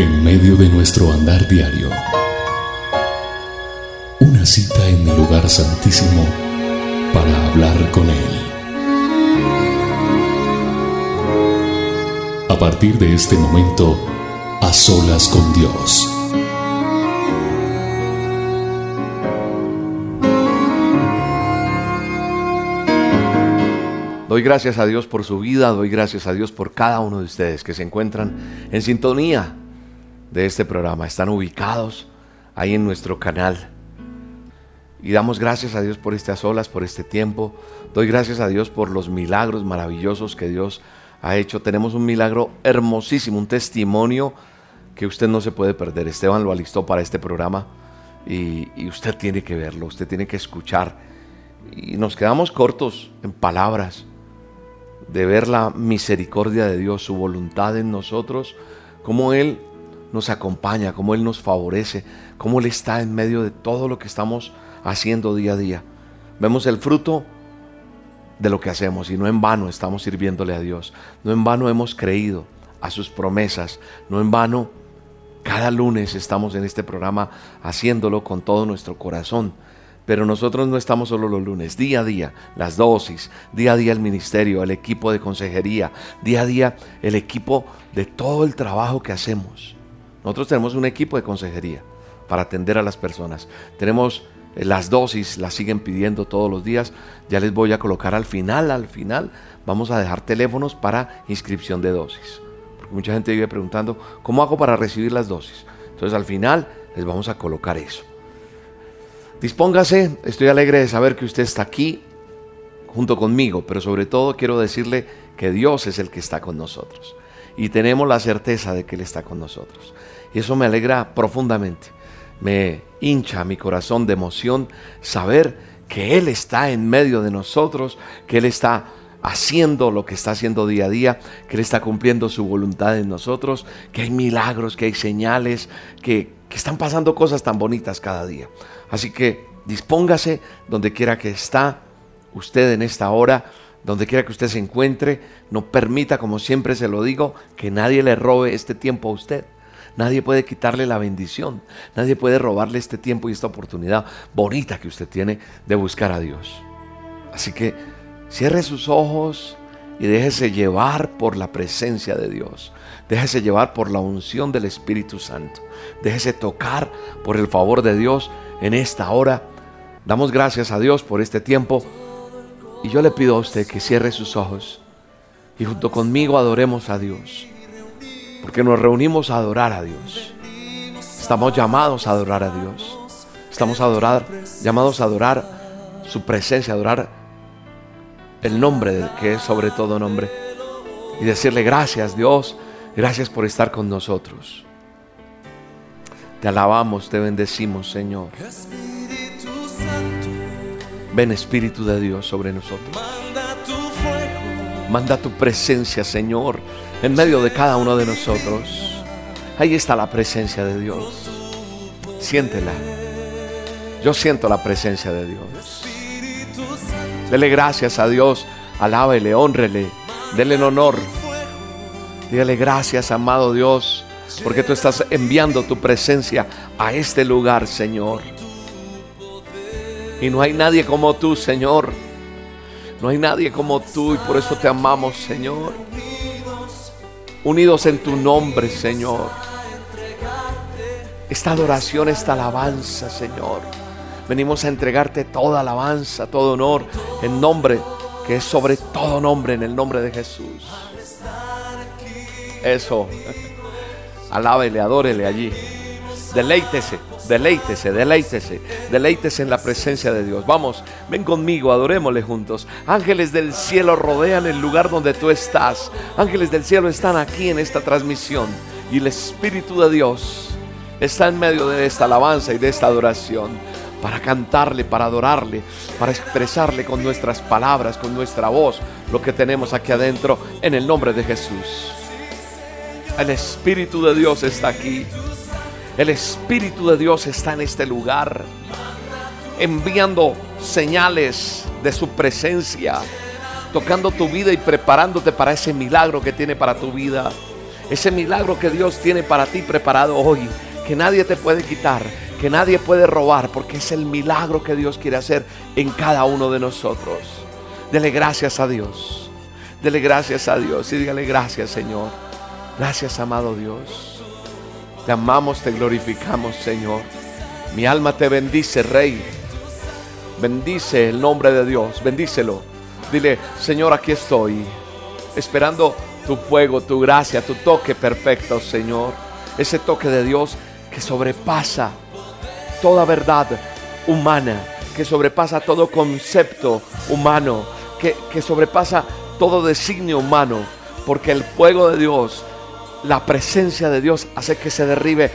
En medio de nuestro andar diario, una cita en el lugar santísimo para hablar con Él. A partir de este momento, a solas con Dios. Doy gracias a Dios por su vida, doy gracias a Dios por cada uno de ustedes que se encuentran en sintonía de este programa. Están ubicados ahí en nuestro canal. Y damos gracias a Dios por estas olas, por este tiempo. Doy gracias a Dios por los milagros maravillosos que Dios ha hecho. Tenemos un milagro hermosísimo, un testimonio que usted no se puede perder. Esteban lo alistó para este programa y, y usted tiene que verlo, usted tiene que escuchar. Y nos quedamos cortos en palabras de ver la misericordia de Dios, su voluntad en nosotros, cómo Él nos acompaña, cómo Él nos favorece, cómo Él está en medio de todo lo que estamos haciendo día a día. Vemos el fruto de lo que hacemos y no en vano estamos sirviéndole a Dios, no en vano hemos creído a sus promesas, no en vano cada lunes estamos en este programa haciéndolo con todo nuestro corazón pero nosotros no estamos solo los lunes, día a día, las dosis, día a día el ministerio, el equipo de consejería, día a día el equipo de todo el trabajo que hacemos. Nosotros tenemos un equipo de consejería para atender a las personas. Tenemos eh, las dosis, las siguen pidiendo todos los días. Ya les voy a colocar al final, al final, vamos a dejar teléfonos para inscripción de dosis. Porque mucha gente vive preguntando, ¿cómo hago para recibir las dosis? Entonces al final les vamos a colocar eso. Dispóngase, estoy alegre de saber que usted está aquí junto conmigo, pero sobre todo quiero decirle que Dios es el que está con nosotros y tenemos la certeza de que Él está con nosotros. Y eso me alegra profundamente, me hincha mi corazón de emoción saber que Él está en medio de nosotros, que Él está haciendo lo que está haciendo día a día, que Él está cumpliendo su voluntad en nosotros, que hay milagros, que hay señales, que, que están pasando cosas tan bonitas cada día. Así que dispóngase donde quiera que está usted en esta hora, donde quiera que usted se encuentre, no permita, como siempre se lo digo, que nadie le robe este tiempo a usted. Nadie puede quitarle la bendición, nadie puede robarle este tiempo y esta oportunidad bonita que usted tiene de buscar a Dios. Así que cierre sus ojos y déjese llevar por la presencia de Dios. Déjese llevar por la unción del Espíritu Santo. Déjese tocar por el favor de Dios en esta hora. Damos gracias a Dios por este tiempo. Y yo le pido a usted que cierre sus ojos y junto conmigo adoremos a Dios. Porque nos reunimos a adorar a Dios. Estamos llamados a adorar a Dios. Estamos adorar, llamados a adorar su presencia, a adorar el nombre que es sobre todo nombre. Y decirle gracias Dios, gracias por estar con nosotros. Te alabamos, te bendecimos, Señor. Ven Espíritu de Dios sobre nosotros. Manda tu presencia, Señor, en medio de cada uno de nosotros. Ahí está la presencia de Dios. Siéntela. Yo siento la presencia de Dios. Dele gracias a Dios. Alábele, honrele. Dele en honor. Dígale gracias, amado Dios porque tú estás enviando tu presencia a este lugar, Señor. Y no hay nadie como tú, Señor. No hay nadie como tú y por eso te amamos, Señor. Unidos en tu nombre, Señor. Esta adoración, esta alabanza, Señor. Venimos a entregarte toda alabanza, todo honor, en nombre que es sobre todo nombre, en el nombre de Jesús. Eso. Alábele, adórele allí. Deleítese, deleítese, deleítese, deleítese en la presencia de Dios. Vamos, ven conmigo, adorémosle juntos. Ángeles del cielo rodean el lugar donde tú estás. Ángeles del cielo están aquí en esta transmisión. Y el Espíritu de Dios está en medio de esta alabanza y de esta adoración. Para cantarle, para adorarle, para expresarle con nuestras palabras, con nuestra voz, lo que tenemos aquí adentro, en el nombre de Jesús. El Espíritu de Dios está aquí. El Espíritu de Dios está en este lugar, enviando señales de su presencia, tocando tu vida y preparándote para ese milagro que tiene para tu vida. ese milagro que Dios tiene para ti preparado hoy, que nadie te puede quitar, que nadie puede robar, porque es el milagro que Dios quiere hacer en cada uno de nosotros. Dele gracias a Dios. Dele gracias a Dios y dígale gracias, Señor. Gracias, amado Dios. Te amamos, te glorificamos, Señor. Mi alma te bendice, Rey. Bendice el nombre de Dios, bendícelo. Dile, Señor, aquí estoy, esperando tu fuego, tu gracia, tu toque perfecto, Señor. Ese toque de Dios que sobrepasa toda verdad humana, que sobrepasa todo concepto humano, que, que sobrepasa todo designio humano, porque el fuego de Dios, la presencia de Dios hace que se derribe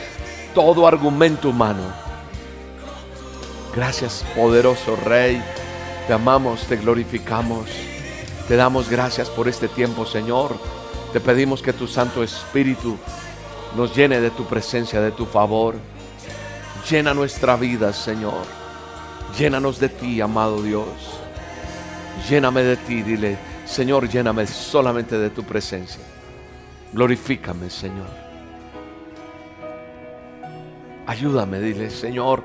todo argumento humano. Gracias, poderoso Rey. Te amamos, te glorificamos. Te damos gracias por este tiempo, Señor. Te pedimos que tu Santo Espíritu nos llene de tu presencia, de tu favor. Llena nuestra vida, Señor. Llénanos de ti, amado Dios. Lléname de ti, dile, Señor, lléname solamente de tu presencia. Glorifícame, Señor. Ayúdame, dile, Señor,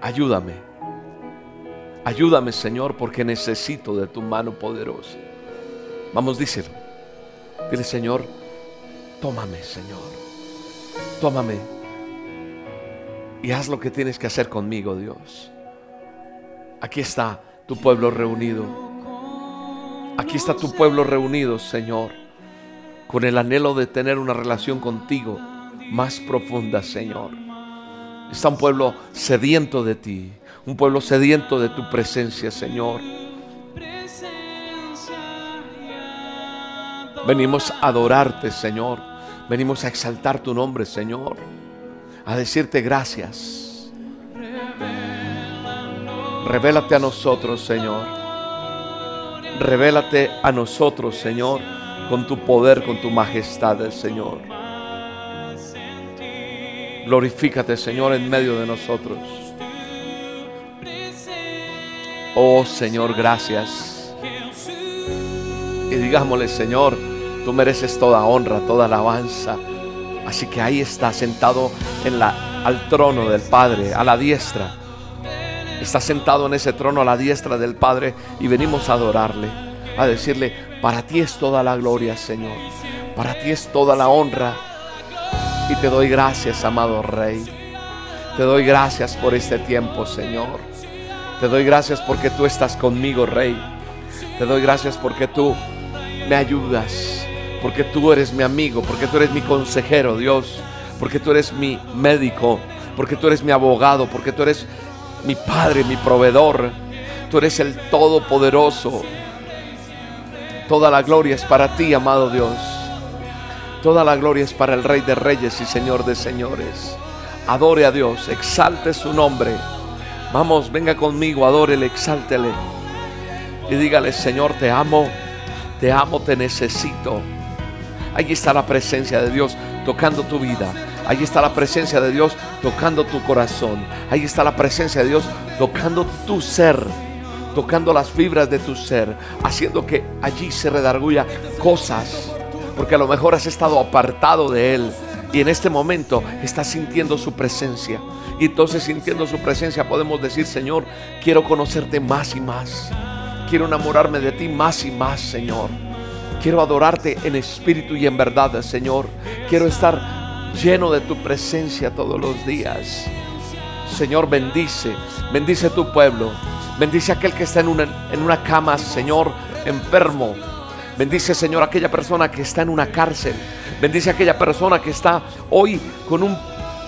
ayúdame. Ayúdame, Señor, porque necesito de tu mano poderosa. Vamos, díselo. Dile, Señor, tómame, Señor. Tómame. Y haz lo que tienes que hacer conmigo, Dios. Aquí está tu pueblo reunido. Aquí está tu pueblo reunido, Señor, con el anhelo de tener una relación contigo más profunda, Señor. Está un pueblo sediento de ti, un pueblo sediento de tu presencia, Señor. Venimos a adorarte, Señor. Venimos a exaltar tu nombre, Señor. A decirte gracias. Revélate a nosotros, Señor. Revélate a nosotros, Señor, con tu poder, con tu majestad, Señor. Glorifícate, Señor, en medio de nosotros. Oh, Señor, gracias. Y digámosle, Señor, tú mereces toda honra, toda alabanza. Así que ahí está sentado en la, al trono del Padre, a la diestra. Está sentado en ese trono a la diestra del Padre y venimos a adorarle, a decirle, para ti es toda la gloria, Señor. Para ti es toda la honra. Y te doy gracias, amado Rey. Te doy gracias por este tiempo, Señor. Te doy gracias porque tú estás conmigo, Rey. Te doy gracias porque tú me ayudas. Porque tú eres mi amigo. Porque tú eres mi consejero, Dios. Porque tú eres mi médico. Porque tú eres mi abogado. Porque tú eres mi Padre, mi proveedor. Tú eres el Todopoderoso. Toda la gloria es para ti, amado Dios. Toda la gloria es para el Rey de Reyes y Señor de Señores. Adore a Dios, exalte su nombre. Vamos, venga conmigo, adórele, exáltele. Y dígale, Señor, te amo, te amo, te necesito. Allí está la presencia de Dios tocando tu vida. Allí está la presencia de Dios tocando tu corazón. Allí está la presencia de Dios tocando tu ser, tocando las fibras de tu ser, haciendo que allí se redarguya cosas. Porque a lo mejor has estado apartado de Él y en este momento estás sintiendo su presencia. Y entonces sintiendo su presencia podemos decir, Señor, quiero conocerte más y más. Quiero enamorarme de ti más y más, Señor. Quiero adorarte en espíritu y en verdad, Señor. Quiero estar lleno de tu presencia todos los días. Señor, bendice, bendice tu pueblo. Bendice a aquel que está en una, en una cama, Señor, enfermo. Bendice, Señor, aquella persona que está en una cárcel. Bendice a aquella persona que está hoy con un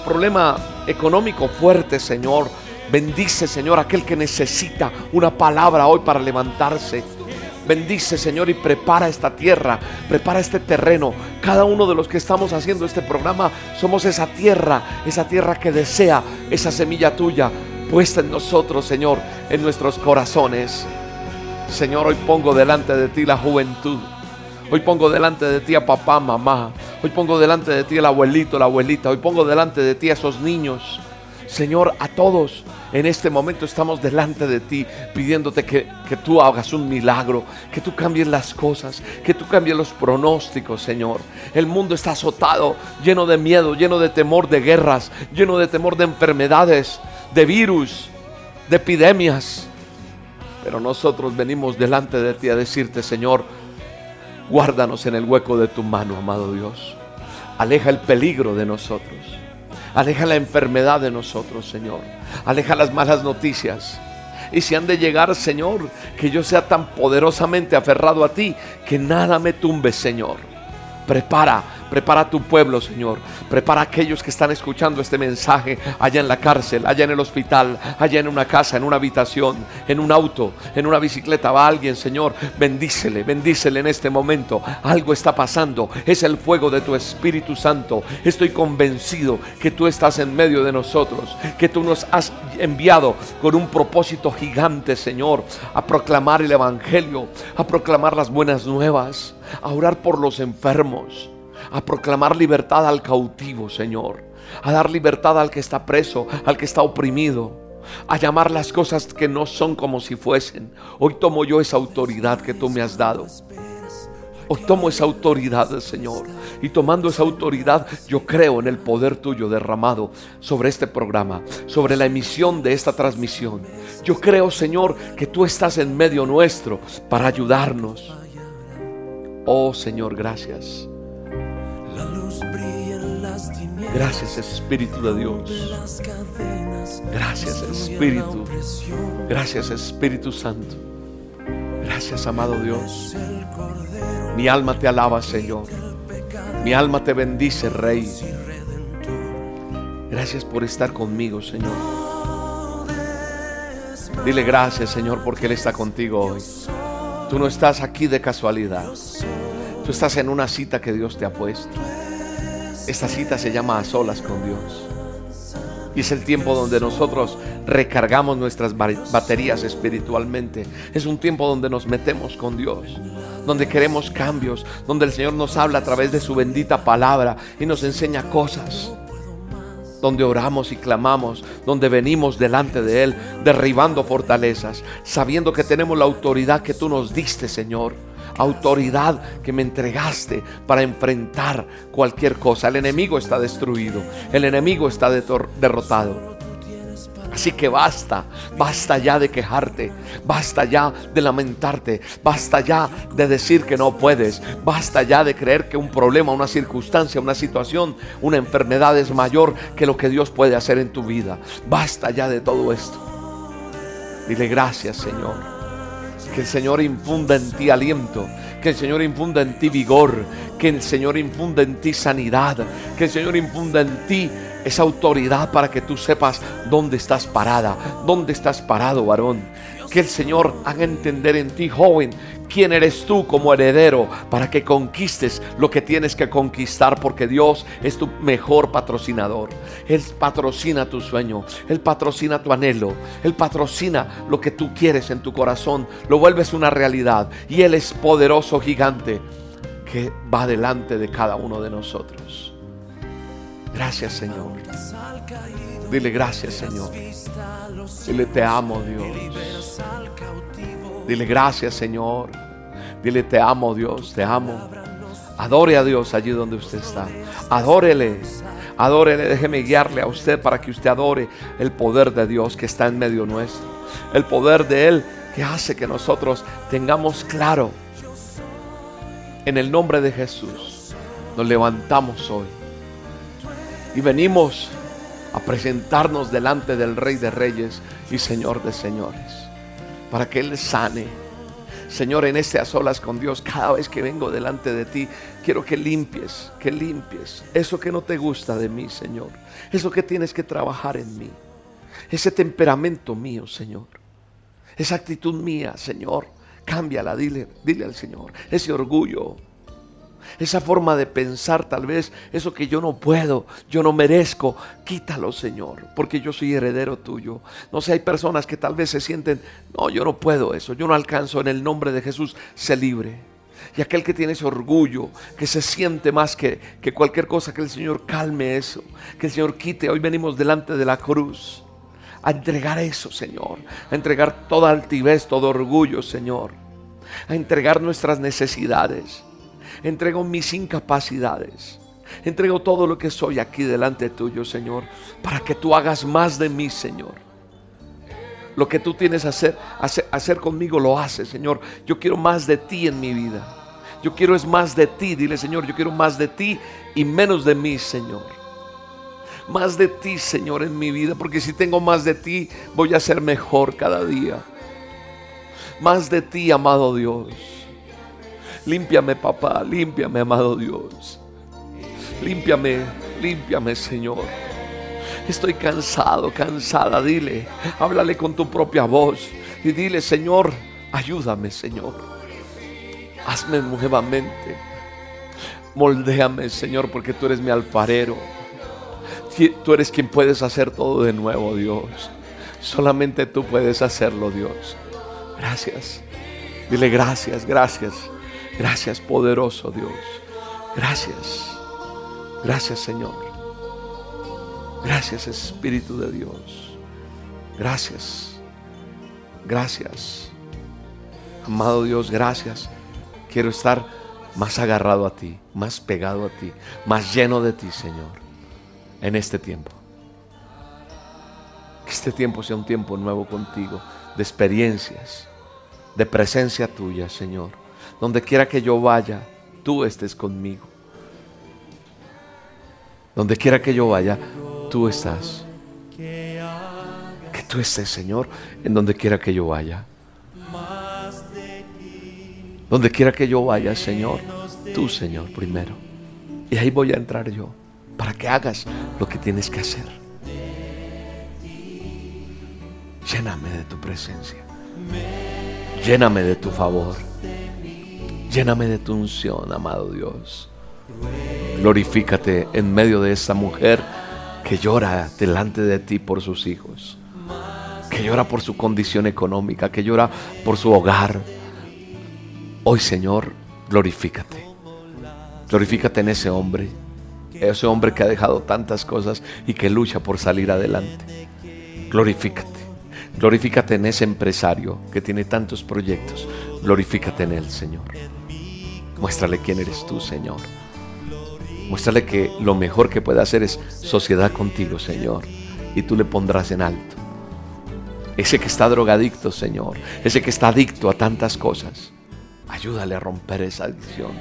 problema económico fuerte, Señor. Bendice, Señor, aquel que necesita una palabra hoy para levantarse. Bendice, Señor, y prepara esta tierra, prepara este terreno. Cada uno de los que estamos haciendo este programa somos esa tierra, esa tierra que desea esa semilla tuya puesta en nosotros, Señor, en nuestros corazones. Señor, hoy pongo delante de ti la juventud. Hoy pongo delante de ti a papá, mamá. Hoy pongo delante de ti al abuelito, la abuelita. Hoy pongo delante de ti a esos niños. Señor, a todos En este momento estamos delante de ti pidiéndote que, que, tú hagas un milagro, que tú cambies las cosas, que tú cambies los pronósticos, Señor. El mundo está azotado, lleno de miedo, lleno de temor de guerras, lleno de temor de enfermedades, de virus, de epidemias. Pero nosotros venimos delante de ti a decirte, Señor, guárdanos en el hueco de tu mano, amado Dios. Aleja el peligro de nosotros. Aleja la enfermedad de nosotros, Señor. Aleja las malas noticias. Y si han de llegar, Señor, que yo sea tan poderosamente aferrado a ti, que nada me tumbe, Señor. Prepara Prepara tu pueblo, Señor. Prepara a aquellos que están escuchando este mensaje allá en la cárcel, allá en el hospital, allá en una casa, en una habitación, en un auto, en una bicicleta. Va alguien, Señor. Bendícele, bendícele en este momento. Algo está pasando. Es el fuego de tu Espíritu Santo. Estoy convencido que tú estás en medio de nosotros, que tú nos has enviado con un propósito gigante, Señor, a proclamar el Evangelio, a proclamar las buenas nuevas, a orar por los enfermos a proclamar libertad al cautivo, Señor, a dar libertad al que está preso, al que está oprimido, a llamar las cosas que no son como si fuesen. Hoy tomo yo esa autoridad que tú me has dado. Hoy tomo esa autoridad, Señor. Y tomando esa autoridad, yo creo en el poder tuyo derramado sobre este programa, sobre la emisión de esta transmisión. Yo creo, Señor, que tú estás en medio nuestro para ayudarnos. Oh, Señor, gracias. Gracias Espíritu de Dios. Gracias Espíritu. Gracias Espíritu Santo. Gracias amado Dios. Mi alma te alaba Señor. Mi alma te bendice Rey. Gracias por estar conmigo Señor. Dile gracias Señor porque Él está contigo hoy. Tú no estás aquí de casualidad. Tú estás en una cita que Dios te ha puesto. Esta cita se llama a solas con Dios. Y es el tiempo donde nosotros recargamos nuestras baterías espiritualmente. Es un tiempo donde nos metemos con Dios, donde queremos cambios, donde el Señor nos habla a través de su bendita palabra y nos enseña cosas. Donde oramos y clamamos, donde venimos delante de Él, derribando fortalezas, sabiendo que tenemos la autoridad que tú nos diste, Señor autoridad que me entregaste para enfrentar cualquier cosa. El enemigo está destruido, el enemigo está derrotado. Así que basta, basta ya de quejarte, basta ya de lamentarte, basta ya de decir que no puedes, basta ya de creer que un problema, una circunstancia, una situación, una enfermedad es mayor que lo que Dios puede hacer en tu vida. Basta ya de todo esto. Dile gracias Señor. Que el Señor infunda en ti aliento. Que el Señor infunda en ti vigor. Que el Señor infunda en ti sanidad. Que el Señor infunda en ti esa autoridad para que tú sepas dónde estás parada. Dónde estás parado, varón. Que el Señor haga entender en ti, joven, quién eres tú como heredero para que conquistes lo que tienes que conquistar porque Dios es tu mejor patrocinador. Él patrocina tu sueño, Él patrocina tu anhelo, Él patrocina lo que tú quieres en tu corazón, lo vuelves una realidad y Él es poderoso gigante que va delante de cada uno de nosotros. Gracias Señor. Dile gracias Señor. Dile te amo Dios. Dile gracias Señor. Dile te amo Dios, te amo. Adore a Dios allí donde usted está. Adórele. Adórele, déjeme guiarle a usted para que usted adore el poder de Dios que está en medio nuestro. El poder de Él que hace que nosotros tengamos claro. En el nombre de Jesús nos levantamos hoy y venimos a presentarnos delante del Rey de Reyes y Señor de Señores, para que Él sane. Señor, en este a solas con Dios, cada vez que vengo delante de ti, quiero que limpies, que limpies eso que no te gusta de mí, Señor. Eso que tienes que trabajar en mí. Ese temperamento mío, Señor. Esa actitud mía, Señor. Cámbiala, dile, dile al Señor. Ese orgullo, esa forma de pensar tal vez, eso que yo no puedo, yo no merezco, quítalo Señor, porque yo soy heredero tuyo. No sé, hay personas que tal vez se sienten, no, yo no puedo eso, yo no alcanzo, en el nombre de Jesús, se libre. Y aquel que tiene ese orgullo, que se siente más que, que cualquier cosa, que el Señor calme eso, que el Señor quite. Hoy venimos delante de la cruz a entregar eso, Señor. A entregar toda altivez, todo orgullo, Señor. A entregar nuestras necesidades. Entrego mis incapacidades. Entrego todo lo que soy aquí delante tuyo, Señor, para que tú hagas más de mí, Señor. Lo que tú tienes hacer, hacer conmigo lo haces, Señor. Yo quiero más de ti en mi vida. Yo quiero es más de ti. Dile, Señor, yo quiero más de ti y menos de mí, Señor. Más de ti, Señor, en mi vida. Porque si tengo más de ti, voy a ser mejor cada día. Más de ti, amado Dios. Límpiame, papá. Límpiame, amado Dios. Límpiame, límpiame, Señor. Estoy cansado, cansada. Dile, háblale con tu propia voz. Y dile, Señor, ayúdame, Señor. Hazme nuevamente. Moldéame, Señor, porque tú eres mi alfarero. Tú eres quien puedes hacer todo de nuevo, Dios. Solamente tú puedes hacerlo, Dios. Gracias. Dile gracias, gracias. Gracias, poderoso Dios. Gracias. Gracias Señor. Gracias Espíritu de Dios. Gracias. Gracias. Amado Dios, gracias. Quiero estar más agarrado a ti, más pegado a ti, más lleno de ti, Señor, en este tiempo. Que este tiempo sea un tiempo nuevo contigo, de experiencias, de presencia tuya, Señor. Donde quiera que yo vaya, tú estés conmigo. Donde quiera que yo vaya, tú estás. Que tú estés, Señor, en donde quiera que yo vaya. Donde quiera que yo vaya, Señor, tú, Señor, primero. Y ahí voy a entrar yo, para que hagas lo que tienes que hacer. Lléname de tu presencia. Lléname de tu favor. Lléname de tu unción, amado Dios. Glorifícate en medio de esta mujer que llora delante de ti por sus hijos, que llora por su condición económica, que llora por su hogar. Hoy, Señor, glorifícate. Glorifícate en ese hombre, ese hombre que ha dejado tantas cosas y que lucha por salir adelante. Glorifícate. Glorifícate en ese empresario que tiene tantos proyectos. Glorifícate en él, Señor. Muéstrale quién eres tú, Señor. Muéstrale que lo mejor que puede hacer es sociedad contigo, Señor. Y tú le pondrás en alto. Ese que está drogadicto, Señor. Ese que está adicto a tantas cosas. Ayúdale a romper esa adicción.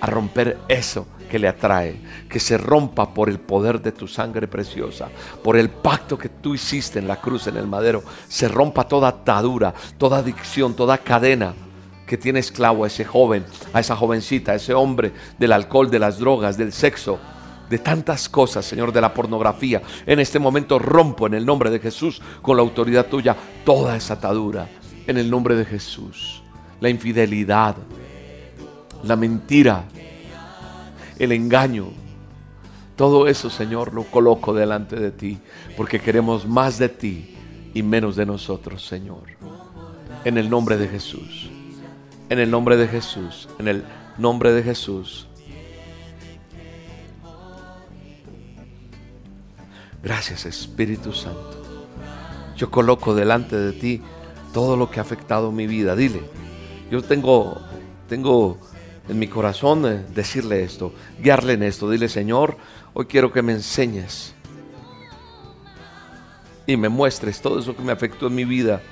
A romper eso que le atrae. Que se rompa por el poder de tu sangre preciosa. Por el pacto que tú hiciste en la cruz, en el madero. Se rompa toda atadura, toda adicción, toda cadena que tiene esclavo a ese joven, a esa jovencita, a ese hombre del alcohol, de las drogas, del sexo, de tantas cosas, Señor, de la pornografía. En este momento rompo en el nombre de Jesús, con la autoridad tuya, toda esa atadura. En el nombre de Jesús. La infidelidad, la mentira, el engaño. Todo eso, Señor, lo coloco delante de ti, porque queremos más de ti y menos de nosotros, Señor. En el nombre de Jesús. En el nombre de Jesús, en el nombre de Jesús. Gracias Espíritu Santo. Yo coloco delante de ti todo lo que ha afectado mi vida. Dile, yo tengo, tengo en mi corazón eh, decirle esto, guiarle en esto. Dile, Señor, hoy quiero que me enseñes y me muestres todo eso que me afectó en mi vida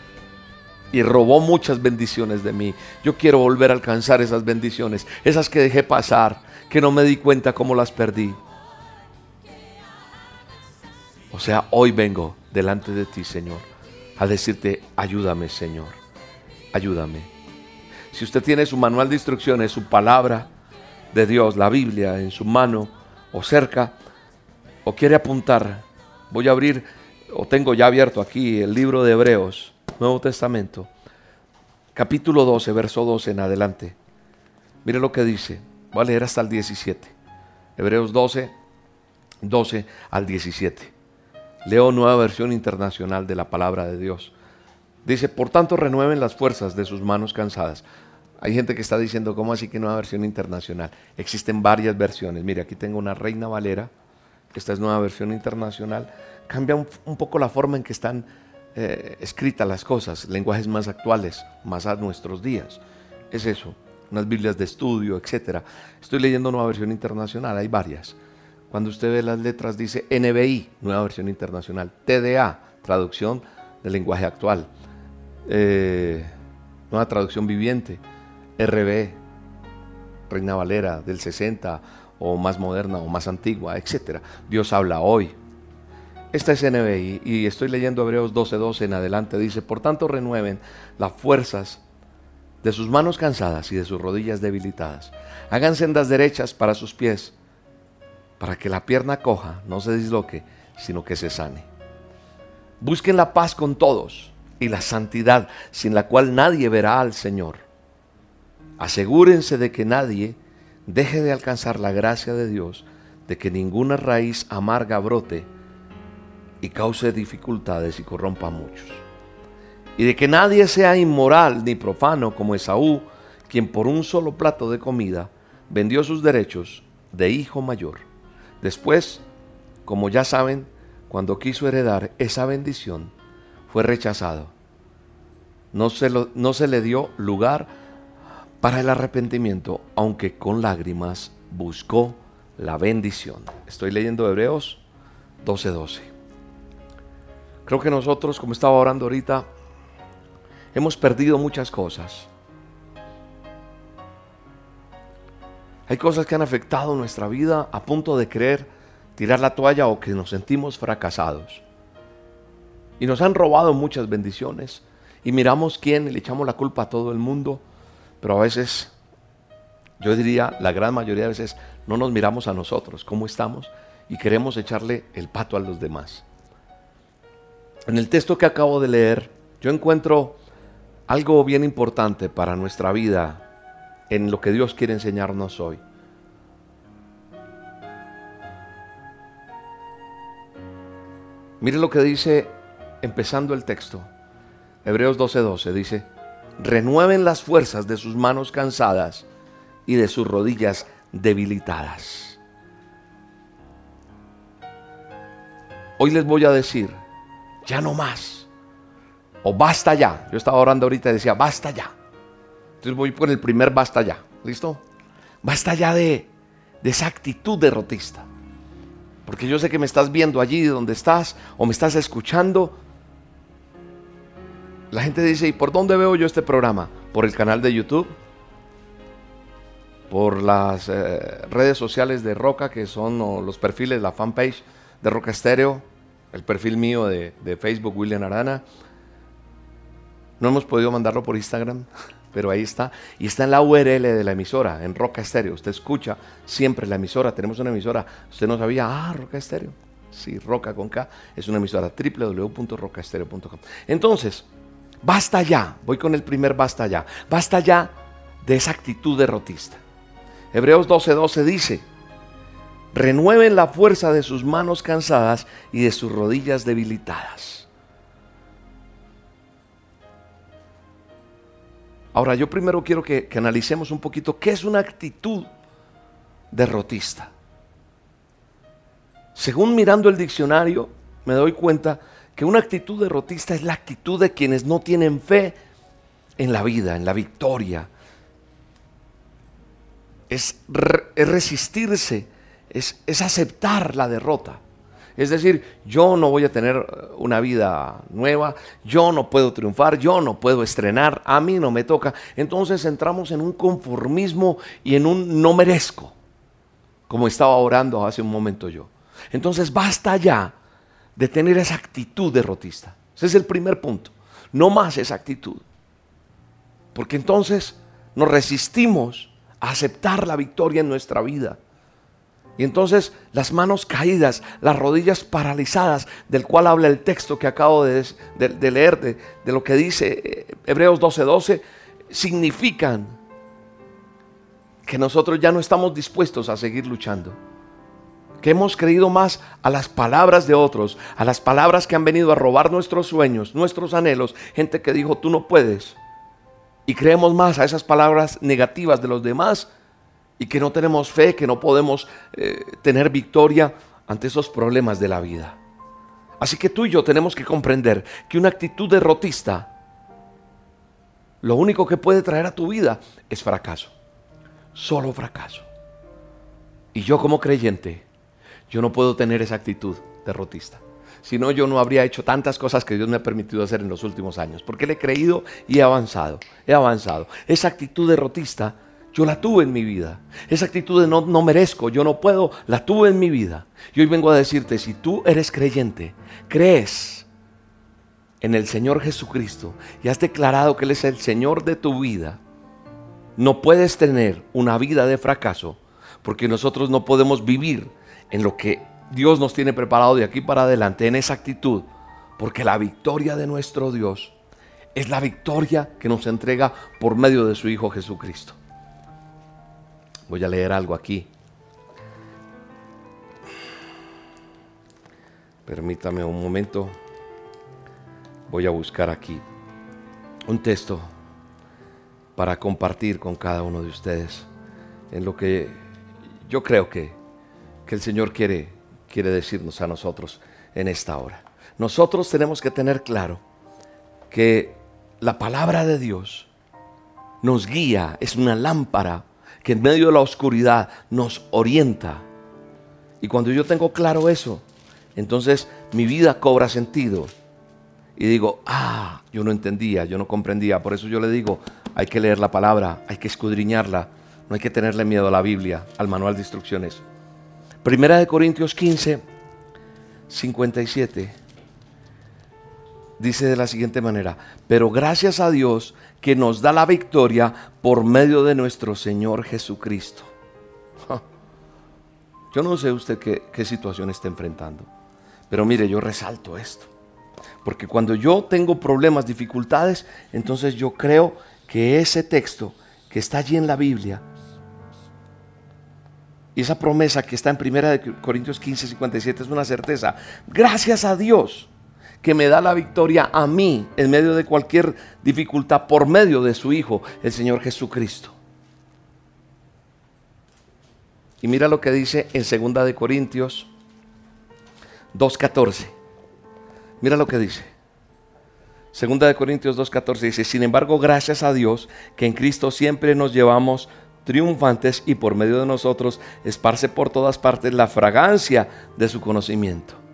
y robó muchas bendiciones de mí. Yo quiero volver a alcanzar esas bendiciones, esas que dejé pasar, que no me di cuenta cómo las perdí. O sea, hoy vengo delante de ti, Señor, a decirte, ayúdame, Señor, ayúdame. Si usted tiene su manual de instrucciones, su palabra de Dios, la Biblia en su mano o cerca, o quiere apuntar, voy a abrir, o tengo ya abierto aquí el libro de Hebreos Nuevo Testamento, capítulo 12, verso 12 en adelante. Mire lo que dice. Voy a leer hasta el 17. Hebreos 12, 12 al 17. Leo nueva versión internacional de la palabra de Dios. Dice, por tanto renueven las fuerzas de sus manos cansadas. Hay gente que está diciendo, ¿cómo así que nueva versión internacional? Existen varias versiones. Mire, aquí tengo una Reina Valera, esta es nueva versión internacional. Cambia un, un poco la forma en que están eh, escritas las cosas, lenguajes más actuales, más a nuestros días. Es eso, unas Biblias de estudio, etc. Estoy leyendo nueva versión internacional, hay varias. Cuando usted ve las letras dice NBI, nueva versión internacional, TDA, traducción del lenguaje actual, eh, nueva traducción viviente, RB, Reina Valera del 60 o más moderna o más antigua, etc. Dios habla hoy. Esta es NBI y estoy leyendo Hebreos 12:12 en adelante. Dice, por tanto renueven las fuerzas de sus manos cansadas y de sus rodillas debilitadas. Hagan sendas derechas para sus pies, para que la pierna coja no se disloque, sino que se sane. Busquen la paz con todos y la santidad, sin la cual nadie verá al Señor. Asegúrense de que nadie deje de alcanzar la gracia de Dios, de que ninguna raíz amarga brote y cause dificultades y corrompa a muchos. Y de que nadie sea inmoral ni profano como Esaú, quien por un solo plato de comida vendió sus derechos de hijo mayor. Después, como ya saben, cuando quiso heredar esa bendición, fue rechazado. No se, no se le dio lugar para el arrepentimiento, aunque con lágrimas buscó la bendición. Estoy leyendo Hebreos 12:12. Creo que nosotros, como estaba orando ahorita, hemos perdido muchas cosas. Hay cosas que han afectado nuestra vida a punto de creer tirar la toalla o que nos sentimos fracasados. Y nos han robado muchas bendiciones. Y miramos quién le echamos la culpa a todo el mundo. Pero a veces, yo diría, la gran mayoría de veces, no nos miramos a nosotros, cómo estamos, y queremos echarle el pato a los demás. En el texto que acabo de leer, yo encuentro algo bien importante para nuestra vida en lo que Dios quiere enseñarnos hoy. Mire lo que dice empezando el texto. Hebreos 12:12 dice, renueven las fuerzas de sus manos cansadas y de sus rodillas debilitadas. Hoy les voy a decir, ya no más, o basta ya. Yo estaba orando ahorita y decía, basta ya. Entonces voy por el primer basta ya, ¿listo? Basta ya de, de esa actitud derrotista. Porque yo sé que me estás viendo allí donde estás o me estás escuchando la gente dice, ¿y por dónde veo yo este programa? ¿Por el canal de YouTube? ¿Por las eh, redes sociales de Roca, que son los perfiles, la fanpage de Roca Estéreo? El perfil mío de, Facebook, William Arana. No hemos podido mandarlo por Instagram, pero ahí está. Y está en la URL de la emisora, en Roca Estéreo. Usted escucha siempre la emisora. Tenemos una emisora. Usted no sabía, ah, Roca Estéreo. Sí, Roca con K. Es una emisora www.rocaestereo.com. Entonces, Basta ya, voy con el primer basta ya. Basta ya de esa actitud derrotista. Hebreos 12:12 dice, renueven la fuerza de sus manos cansadas y de sus rodillas debilitadas. Ahora yo primero quiero que, analicemos un poquito qué es una actitud derrotista. Según mirando el diccionario, me doy cuenta que una actitud derrotista es la actitud de quienes no tienen fe en la vida, en la victoria. Es, resistirse, es, es aceptar la derrota. Es decir, yo no voy a tener una vida nueva, yo no puedo triunfar, yo no puedo estrenar, a mí no me toca. Entonces entramos en un conformismo y en un no merezco, como estaba orando hace un momento yo. Entonces basta ya de tener esa actitud derrotista. Ese es el primer punto. No más esa actitud. Porque entonces nos resistimos a aceptar la victoria en nuestra vida. Y entonces las manos caídas, las rodillas paralizadas, del cual habla el texto que acabo de, leer, de, lo que dice eh, Hebreos 12:12, significan que nosotros ya no estamos dispuestos a seguir luchando que hemos creído más a las palabras de otros, a las palabras que han venido a robar nuestros sueños, nuestros anhelos, gente que dijo tú no puedes. Y creemos más a esas palabras negativas de los demás y que no tenemos fe, que no podemos eh, tener victoria ante esos problemas de la vida. Así que tú y yo tenemos que comprender que una actitud derrotista lo único que puede traer a tu vida es fracaso. Solo fracaso. Y yo como creyente, yo no puedo tener esa actitud derrotista. Si no, yo no habría hecho tantas cosas que Dios me ha permitido hacer en los últimos años. Porque le he creído y he avanzado. He avanzado. Esa actitud derrotista, yo la tuve en mi vida. Esa actitud de no, no merezco, yo no puedo, la tuve en mi vida. Y hoy vengo a decirte, si tú eres creyente, crees en el Señor Jesucristo y has declarado que Él es el Señor de tu vida, no puedes tener una vida de fracaso porque nosotros no podemos vivir en lo que Dios nos tiene preparado de aquí para adelante, en esa actitud, porque la victoria de nuestro Dios es la victoria que nos entrega por medio de su Hijo Jesucristo. Voy a leer algo aquí. Permítame un momento. Voy a buscar aquí un texto para compartir con cada uno de ustedes en lo que yo creo que, que el Señor quiere, quiere decirnos a nosotros en esta hora. Nosotros tenemos que tener claro que la palabra de Dios nos guía, es una lámpara que en medio de la oscuridad nos orienta. Y cuando yo tengo claro eso, entonces mi vida cobra sentido. Y digo, ah, yo no entendía, yo no comprendía. Por eso yo le digo, hay que leer la palabra, hay que escudriñarla. No hay que tenerle miedo a la Biblia, al manual de instrucciones. Primera de Corintios 15, 57. Dice de la siguiente manera, pero gracias a Dios que nos da la victoria por medio de nuestro Señor Jesucristo. Yo no sé usted qué, situación está enfrentando. Pero mire, yo resalto esto. Porque cuando yo tengo problemas, dificultades, entonces yo creo que ese texto que está allí en la Biblia y esa promesa que está en 1 Corintios 15, 57 es una certeza. Gracias a Dios que me da la victoria a mí en medio de cualquier dificultad por medio de su Hijo, el Señor Jesucristo. Y mira lo que dice en 2 de Corintios 2.14. Mira lo que dice. Segunda de Corintios 2.14 dice, sin embargo, gracias a Dios que en Cristo siempre nos llevamos triunfantes y por medio de nosotros esparce por todas partes la fragancia de su conocimiento.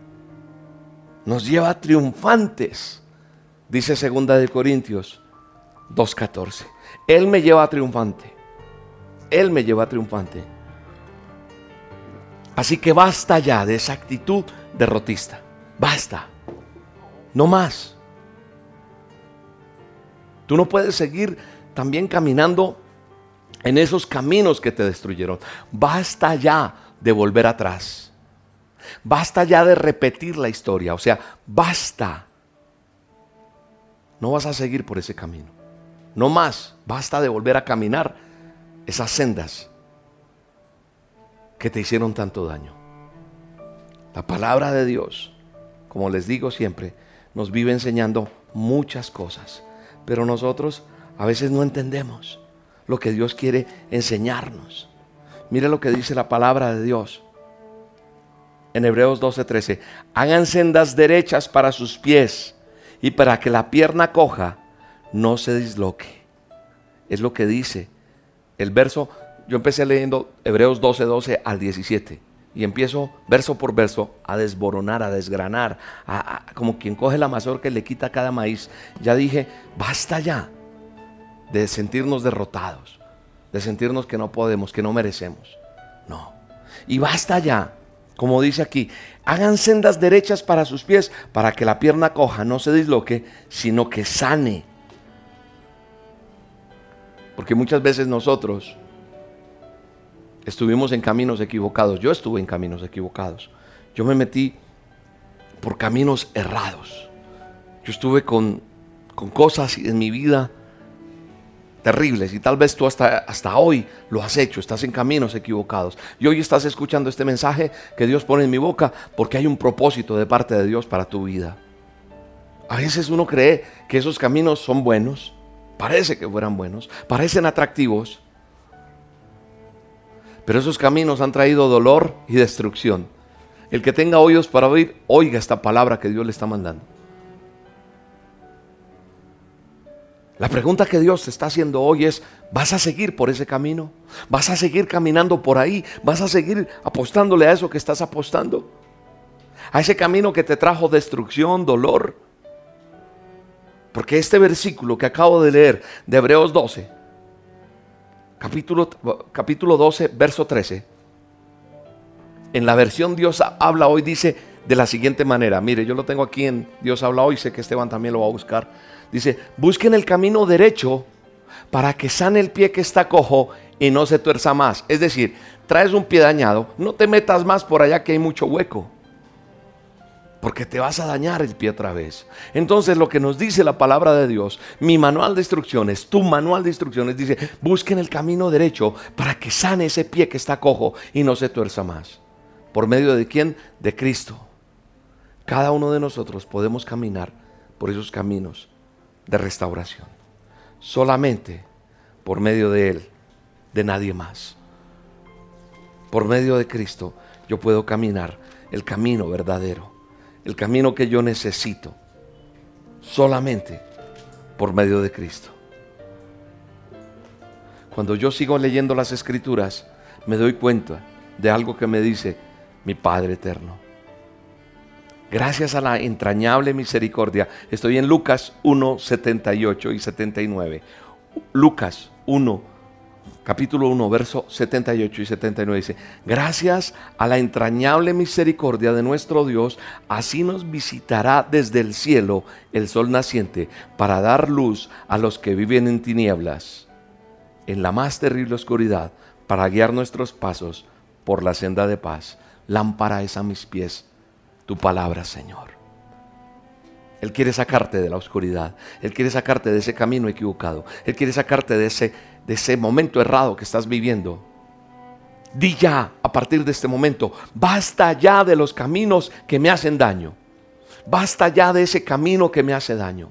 Nos lleva triunfantes, dice segunda de Corintios 2.14. Él me lleva triunfante. Él me lleva triunfante. Así que basta ya de esa actitud derrotista. Basta. No más. Tú no puedes seguir también caminando en esos caminos que te destruyeron. Basta ya de volver atrás. Basta ya de repetir la historia. O sea, basta. No vas a seguir por ese camino. No más. Basta de volver a caminar esas sendas que te hicieron tanto daño. La palabra de Dios, como les digo siempre, nos vive enseñando muchas cosas, pero nosotros a veces no entendemos lo que Dios quiere enseñarnos. Mire lo que dice la palabra de Dios. En Hebreos 12:13, hagan sendas derechas para sus pies y para que la pierna coja no se disloque. Es lo que dice el verso. Yo empecé leyendo Hebreos 12:12 al 17 y empiezo verso por verso a desboronar, a desgranar, como quien coge la mazorca y le quita cada maíz. Ya dije, basta ya de sentirnos derrotados, de sentirnos que no podemos, que no merecemos. No. Y basta ya, como dice aquí, hagan sendas derechas para sus pies, para que la pierna coja no se disloque, sino que sane. Porque muchas veces nosotros estuvimos en caminos equivocados. Yo estuve en caminos equivocados. Yo me metí por caminos errados. Yo estuve con, con cosas en mi vida terribles y tal vez tú hasta, hasta hoy lo has hecho, estás en caminos equivocados. Y hoy estás escuchando este mensaje que Dios pone en mi boca porque hay un propósito de parte de Dios para tu vida. A veces uno cree que esos caminos son buenos, parece que fueran buenos, parecen atractivos, pero esos caminos han traído dolor y destrucción. El que tenga oídos para oír, oiga esta palabra que Dios le está mandando. La pregunta que Dios te está haciendo hoy es, ¿vas a seguir por ese camino? ¿Vas a seguir caminando por ahí? ¿Vas a seguir apostándole a eso que estás apostando? A ese camino que te trajo destrucción, dolor. Porque este versículo que acabo de leer de Hebreos 12, capítulo, capítulo 12, verso 13, en la versión Dios habla hoy dice de la siguiente manera. Mire, yo lo tengo aquí en Dios habla hoy, sé que Esteban también lo va a buscar. Dice, busquen el camino derecho para que sane el pie que está cojo y no se tuerza más. Es decir, traes un pie dañado, no te metas más por allá que hay mucho hueco. Porque te vas a dañar el pie otra vez. Entonces lo que nos dice la palabra de Dios, mi manual de instrucciones, tu manual de instrucciones, dice, busquen el camino derecho para que sane ese pie que está cojo y no se tuerza más. ¿Por medio de quién? De Cristo. Cada uno de nosotros podemos caminar por esos caminos de restauración. Solamente por medio de Él, de nadie más. Por medio de Cristo yo puedo caminar el camino verdadero, el camino que yo necesito. Solamente por medio de Cristo. Cuando yo sigo leyendo las escrituras, me doy cuenta de algo que me dice mi Padre eterno gracias a la entrañable misericordia. Estoy en Lucas 1, 78 y 79. Lucas 1, capítulo 1, verso 78 y 79 dice, gracias a la entrañable misericordia de nuestro Dios, así nos visitará desde el cielo el sol naciente para dar luz a los que viven en tinieblas, en la más terrible oscuridad, para guiar nuestros pasos por la senda de paz. Lámpara es a mis pies tu palabra, Señor. Él quiere sacarte de la oscuridad. Él quiere sacarte de ese camino equivocado. Él quiere sacarte de ese, de ese momento errado que estás viviendo. Di ya a partir de este momento, basta ya de los caminos que me hacen daño. Basta ya de ese camino que me hace daño.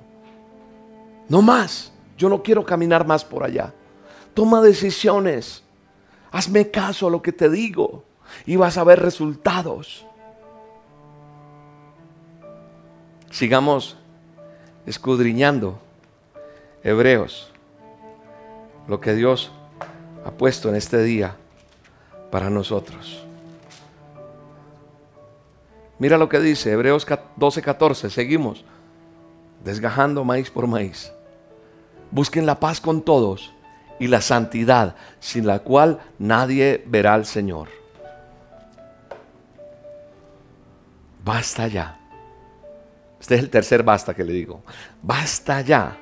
No más. Yo no quiero caminar más por allá. Toma decisiones. Hazme caso a lo que te digo y vas a ver resultados. Sigamos escudriñando Hebreos, lo que Dios ha puesto en este día para nosotros. Mira lo que dice Hebreos 12:14, seguimos desgajando maíz por maíz. Busquen la paz con todos y la santidad, sin la cual nadie verá al Señor. Basta ya este es el tercer basta que le digo. Basta ya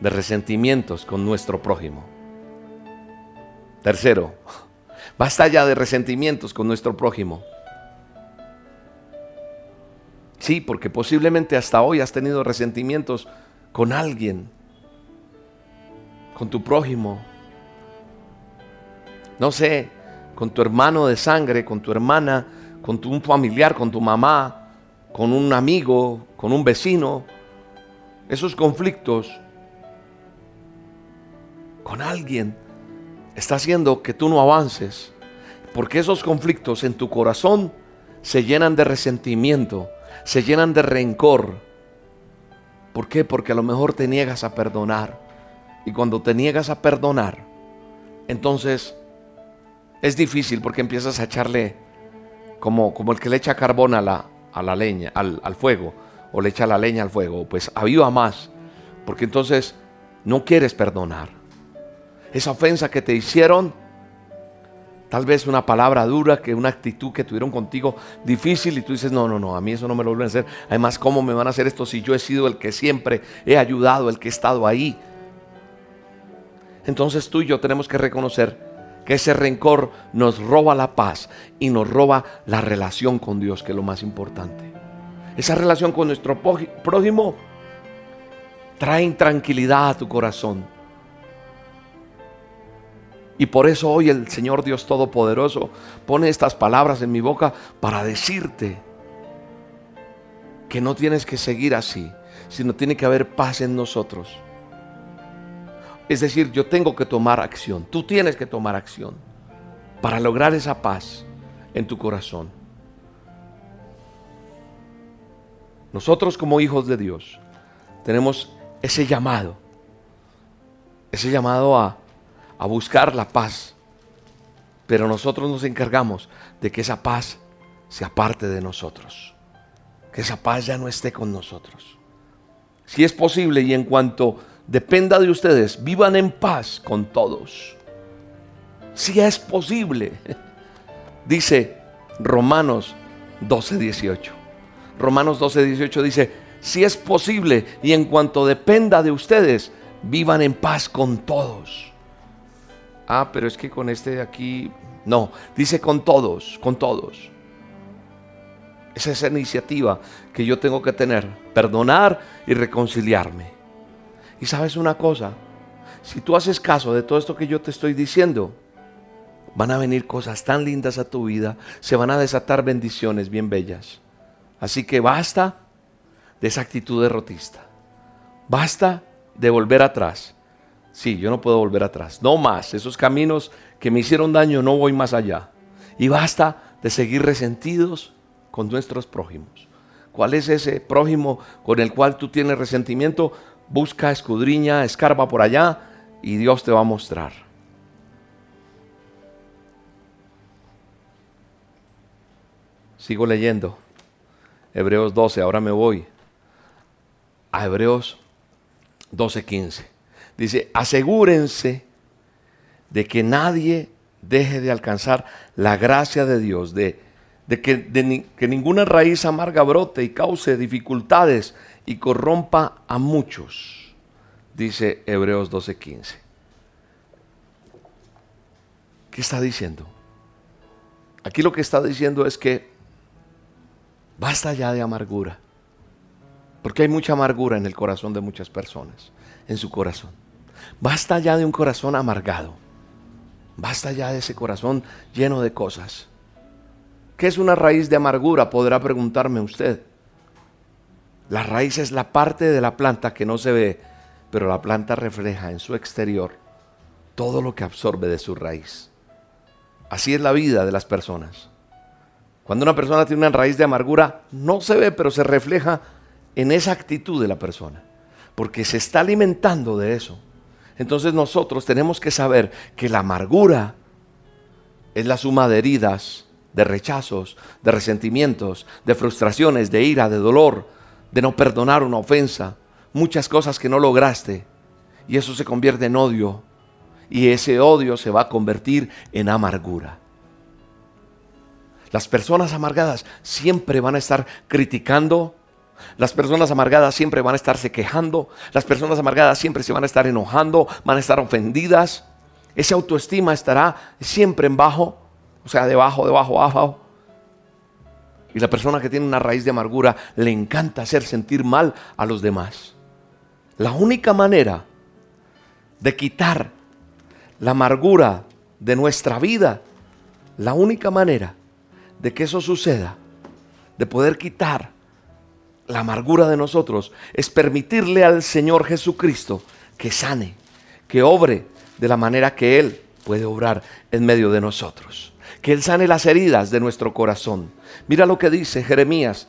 de resentimientos con nuestro prójimo. Tercero, basta ya de resentimientos con nuestro prójimo. Sí, porque posiblemente hasta hoy has tenido resentimientos con alguien, con tu prójimo. No sé, con tu hermano de sangre, con tu hermana, con tu un familiar, con tu mamá, con un amigo, con un vecino, esos conflictos con alguien está haciendo que tú no avances, porque esos conflictos en tu corazón se llenan de resentimiento, se llenan de rencor. ¿Por qué? Porque a lo mejor te niegas a perdonar. Y cuando te niegas a perdonar, entonces es difícil porque empiezas a echarle como, como el que le echa carbón a la, a la leña, al, fuego, o le echa la leña al fuego, pues aviva más, porque entonces no quieres perdonar. Esa ofensa que te hicieron, tal vez una palabra dura, que una actitud que tuvieron contigo difícil y tú dices, no, no, no, a mí eso no me lo vuelven a hacer. Además, ¿cómo me van a hacer esto si yo he sido el que siempre he ayudado, el que he estado ahí? Entonces tú y yo tenemos que reconocer que ese rencor nos roba la paz y nos roba la relación con Dios, que es lo más importante. Esa relación con nuestro prójimo trae intranquilidad a tu corazón. Y por eso hoy el Señor Dios Todopoderoso pone estas palabras en mi boca para decirte que no tienes que seguir así, sino tiene que haber paz en nosotros. Es decir, yo tengo que tomar acción. Tú tienes que tomar acción para lograr esa paz en tu corazón. Nosotros como hijos de Dios tenemos ese llamado, ese llamado a, a buscar la paz, pero nosotros nos encargamos de que esa paz se aparte de nosotros, que esa paz ya no esté con nosotros. Si es posible y en cuanto dependa de ustedes, vivan en paz con todos. Si es posible, dice Romanos 12, 18. Romanos 12, 18 dice, si es posible y en cuanto dependa de ustedes, vivan en paz con todos. Ah, pero es que con este de aquí, no, dice con todos, con todos. Es esa iniciativa que yo tengo que tener, perdonar y reconciliarme. Y sabes una cosa, si tú haces caso de todo esto que yo te estoy diciendo, van a venir cosas tan lindas a tu vida, se van a desatar bendiciones bien bellas. Así que basta de esa actitud derrotista. Basta de volver atrás. Sí, yo no puedo volver atrás. No más. Esos caminos que me hicieron daño, no voy más allá. Y basta de seguir resentidos con nuestros prójimos. ¿Cuál es ese prójimo con el cual tú tienes resentimiento? Busca, escudriña, escarba por allá y Dios te va a mostrar. Sigo leyendo. Hebreos 12, ahora me voy a Hebreos 12:15. Dice, asegúrense de que nadie deje de alcanzar la gracia de Dios, de, que ninguna raíz amarga brote y cause dificultades y corrompa a muchos, dice Hebreos 12:15. ¿Qué está diciendo? Aquí lo que está diciendo es que Basta ya de amargura. Porque hay mucha amargura en el corazón de muchas personas, en su corazón. Basta ya de un corazón amargado. Basta ya de ese corazón lleno de cosas. ¿Qué es una raíz de amargura? Podrá preguntarme usted. La raíz es la parte de la planta que no se ve, pero la planta refleja en su exterior todo lo que absorbe de su raíz. Así es la vida de las personas. Cuando una persona tiene una raíz de amargura, no se ve, pero se refleja en esa actitud de la persona, porque se está alimentando de eso. Entonces nosotros tenemos que saber que la amargura es la suma de heridas, de rechazos, de resentimientos, de frustraciones, de ira, de dolor, de no perdonar una ofensa, muchas cosas que no lograste. Y eso se convierte en odio. Y ese odio se va a convertir en amargura. Las personas amargadas siempre van a estar criticando. Las personas amargadas siempre van a estarse quejando. Las personas amargadas siempre se van a estar enojando, van a estar ofendidas. Esa autoestima estará siempre en bajo, o sea, debajo, debajo, abajo. Y la persona que tiene una raíz de amargura le encanta hacer sentir mal a los demás. La única manera de quitar la amargura de nuestra vida, la única manera de que eso suceda, de poder quitar la amargura de nosotros, es permitirle al Señor Jesucristo que sane, que obre de la manera que Él puede obrar en medio de nosotros. Que Él sane las heridas de nuestro corazón. Mira lo que dice Jeremías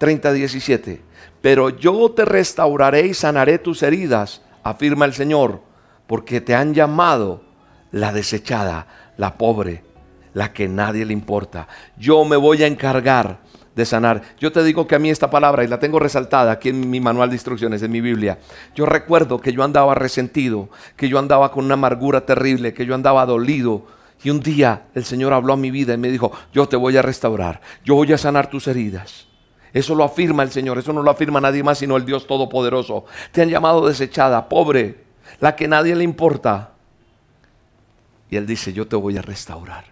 30, 17. Pero yo te restauraré y sanaré tus heridas, afirma el Señor, porque te han llamado la desechada, la pobre, la que nadie le importa. Yo me voy a encargar de sanar. Yo te digo que a mí esta palabra, y la tengo resaltada aquí en mi manual de instrucciones, en mi Biblia, yo recuerdo que yo andaba resentido, que yo andaba con una amargura terrible, que yo andaba dolido. Y un día el Señor habló a mi vida y me dijo, yo te voy a restaurar, yo voy a sanar tus heridas. Eso lo afirma el Señor, eso no lo afirma nadie más sino el Dios Todopoderoso. Te han llamado desechada, pobre, la que nadie le importa. Y Él dice, yo te voy a restaurar.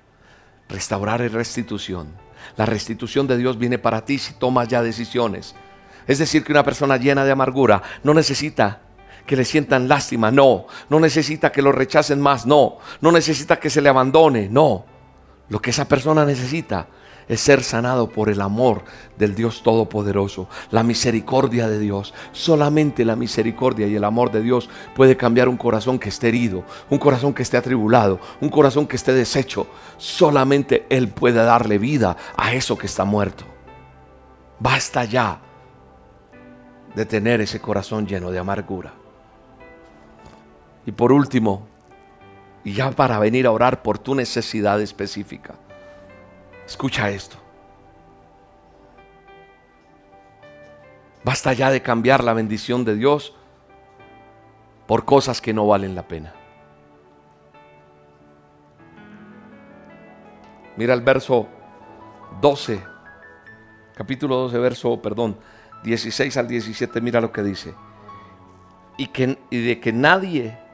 Restaurar es restitución. La restitución de Dios viene para ti si tomas ya decisiones. Es decir, que una persona llena de amargura no necesita que le sientan lástima, no. No necesita que lo rechacen más, no. No necesita que se le abandone, no. Lo que esa persona necesita es ser sanado por el amor del Dios Todopoderoso, la misericordia de Dios. Solamente la misericordia y el amor de Dios puede cambiar un corazón que esté herido, un corazón que esté atribulado, un corazón que esté deshecho. Solamente Él puede darle vida a eso que está muerto. Basta ya de tener ese corazón lleno de amargura. Y por último, y ya para venir a orar por tu necesidad específica, escucha esto. Basta ya de cambiar la bendición de Dios por cosas que no valen la pena. Mira el verso 12, capítulo 12, verso, perdón, 16 al 17, mira lo que dice. Y, que, y de que nadie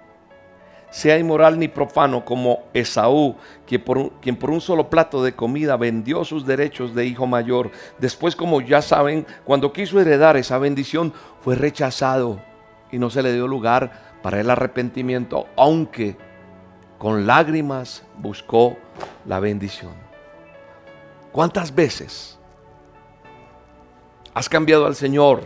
sea inmoral ni profano como Esaú, quien por, quien por un solo plato de comida vendió sus derechos de hijo mayor. Después, como ya saben, cuando quiso heredar esa bendición, fue rechazado y no se le dio lugar para el arrepentimiento, aunque con lágrimas buscó la bendición. ¿Cuántas veces has cambiado al Señor?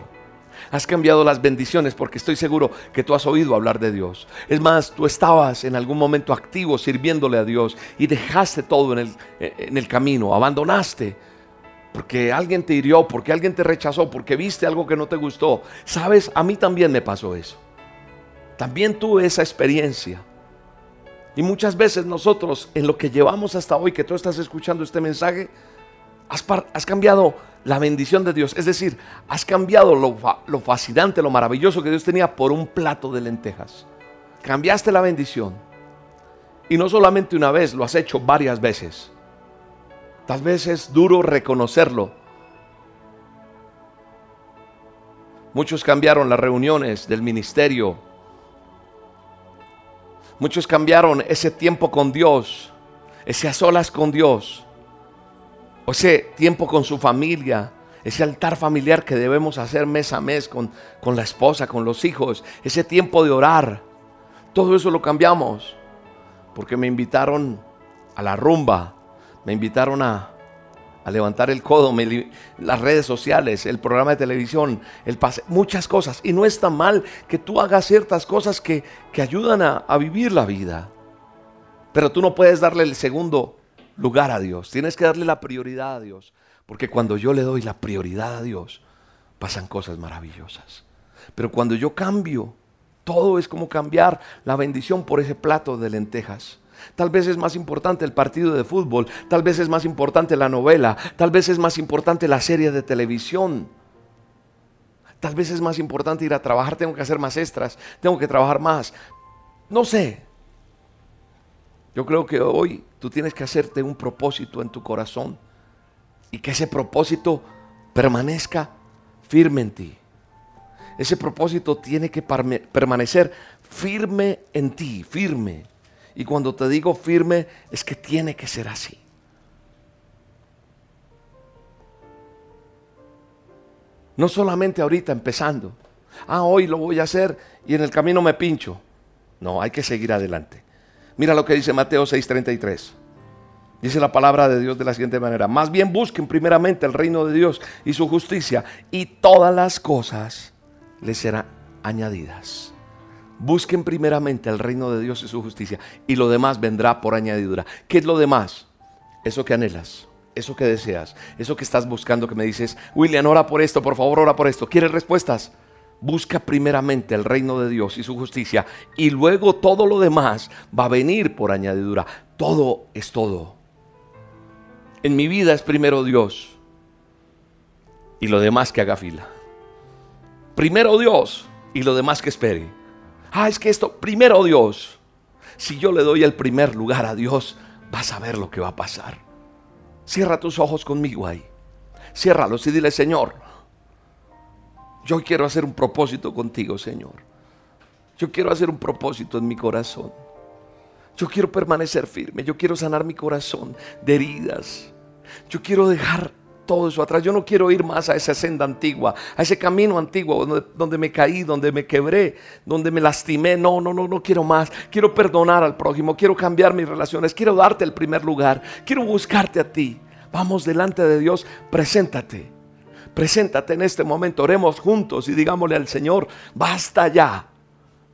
Has cambiado las bendiciones porque estoy seguro que tú has oído hablar de Dios. Es más, tú estabas en algún momento activo sirviéndole a Dios y dejaste todo en el, en el camino, abandonaste porque alguien te hirió, porque alguien te rechazó, porque viste algo que no te gustó. Sabes, a mí también me pasó eso. También tuve esa experiencia. Y muchas veces nosotros, en lo que llevamos hasta hoy, que tú estás escuchando este mensaje, has, has cambiado la bendición de Dios. Es decir, has cambiado lo, fascinante, lo maravilloso que Dios tenía por un plato de lentejas. Cambiaste la bendición. Y no solamente una vez, lo has hecho varias veces. Tal vez es duro reconocerlo. Muchos cambiaron las reuniones del ministerio. Muchos cambiaron ese tiempo con Dios, ese a solas con Dios ese tiempo con su familia, ese altar familiar que debemos hacer mes a mes con, con la esposa, con los hijos, ese tiempo de orar. Todo eso lo cambiamos porque me invitaron a la rumba, me invitaron a, a levantar el codo, las redes sociales, el programa de televisión, el pase, muchas cosas. Y no está mal que tú hagas ciertas cosas que, que ayudan a, a vivir la vida. Pero tú no puedes darle el segundo lugar a Dios, tienes que darle la prioridad a Dios, porque cuando yo le doy la prioridad a Dios, pasan cosas maravillosas. Pero cuando yo cambio, todo es como cambiar la bendición por ese plato de lentejas. Tal vez es más importante el partido de fútbol, tal vez es más importante la novela, tal vez es más importante la serie de televisión. Tal vez es más importante ir a trabajar, tengo que hacer más extras, tengo que trabajar más. No sé, yo creo que hoy tú tienes que hacerte un propósito en tu corazón y que ese propósito permanezca firme en ti. Ese propósito tiene que permanecer firme en ti, firme. Y cuando te digo firme es que tiene que ser así. No solamente ahorita empezando. Ah, hoy lo voy a hacer y en el camino me pincho. No, hay que seguir adelante. Mira lo que dice Mateo 6:33. Dice la palabra de Dios de la siguiente manera. Más bien busquen primeramente el reino de Dios y su justicia y todas las cosas les serán añadidas. Busquen primeramente el reino de Dios y su justicia y lo demás vendrá por añadidura. ¿Qué es lo demás? Eso que anhelas, eso que deseas, eso que estás buscando que me dices, William, ora por esto, por favor, ora por esto. ¿Quieres respuestas? Busca primeramente el reino de Dios y su justicia y luego todo lo demás va a venir por añadidura. Todo es todo. En mi vida es primero Dios y lo demás que haga fila. Primero Dios y lo demás que espere. Ah, es que esto, primero Dios. Si yo le doy el primer lugar a Dios, vas a ver lo que va a pasar. Cierra tus ojos conmigo ahí. Ciérralos y dile, Señor, yo quiero hacer un propósito contigo, Señor. Yo quiero hacer un propósito en mi corazón. Yo quiero permanecer firme. Yo quiero sanar mi corazón de heridas. Yo quiero dejar todo eso atrás. Yo no quiero ir más a esa senda antigua, a ese camino antiguo donde, me caí, donde me quebré, donde me lastimé. No, no, no, no quiero más. Quiero perdonar al prójimo. Quiero cambiar mis relaciones. Quiero darte el primer lugar. Quiero buscarte a ti. Vamos delante de Dios. Preséntate. Preséntate en este momento, oremos juntos y digámosle al Señor, basta ya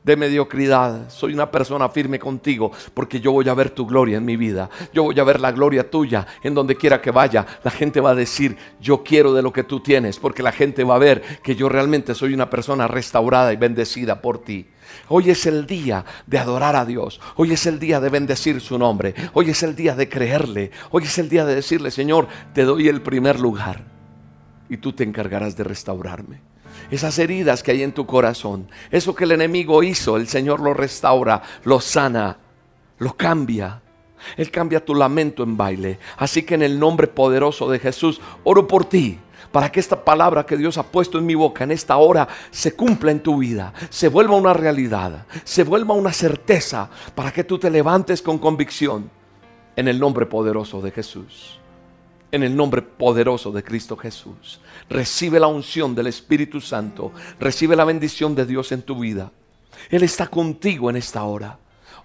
de mediocridad. Soy una persona firme contigo porque yo voy a ver tu gloria en mi vida. Yo voy a ver la gloria tuya en donde quiera que vaya. La gente va a decir, yo quiero de lo que tú tienes porque la gente va a ver que yo realmente soy una persona restaurada y bendecida por ti. Hoy es el día de adorar a Dios. Hoy es el día de bendecir su nombre. Hoy es el día de creerle. Hoy es el día de decirle, Señor, te doy el primer lugar y tú te encargarás de restaurarme esas heridas que hay en tu corazón, eso que el enemigo hizo, el Señor lo restaura, lo sana, lo cambia. Él cambia tu lamento en baile. Así que en el nombre poderoso de Jesús, oro por ti. Para que esta palabra que Dios ha puesto en mi boca en esta hora se cumpla en tu vida, se vuelva una realidad, se vuelva una certeza, para que tú te levantes con convicción en el nombre poderoso de Jesús en el nombre poderoso de Cristo Jesús. Recibe la unción del Espíritu Santo, recibe la bendición de Dios en tu vida. Él está contigo en esta hora.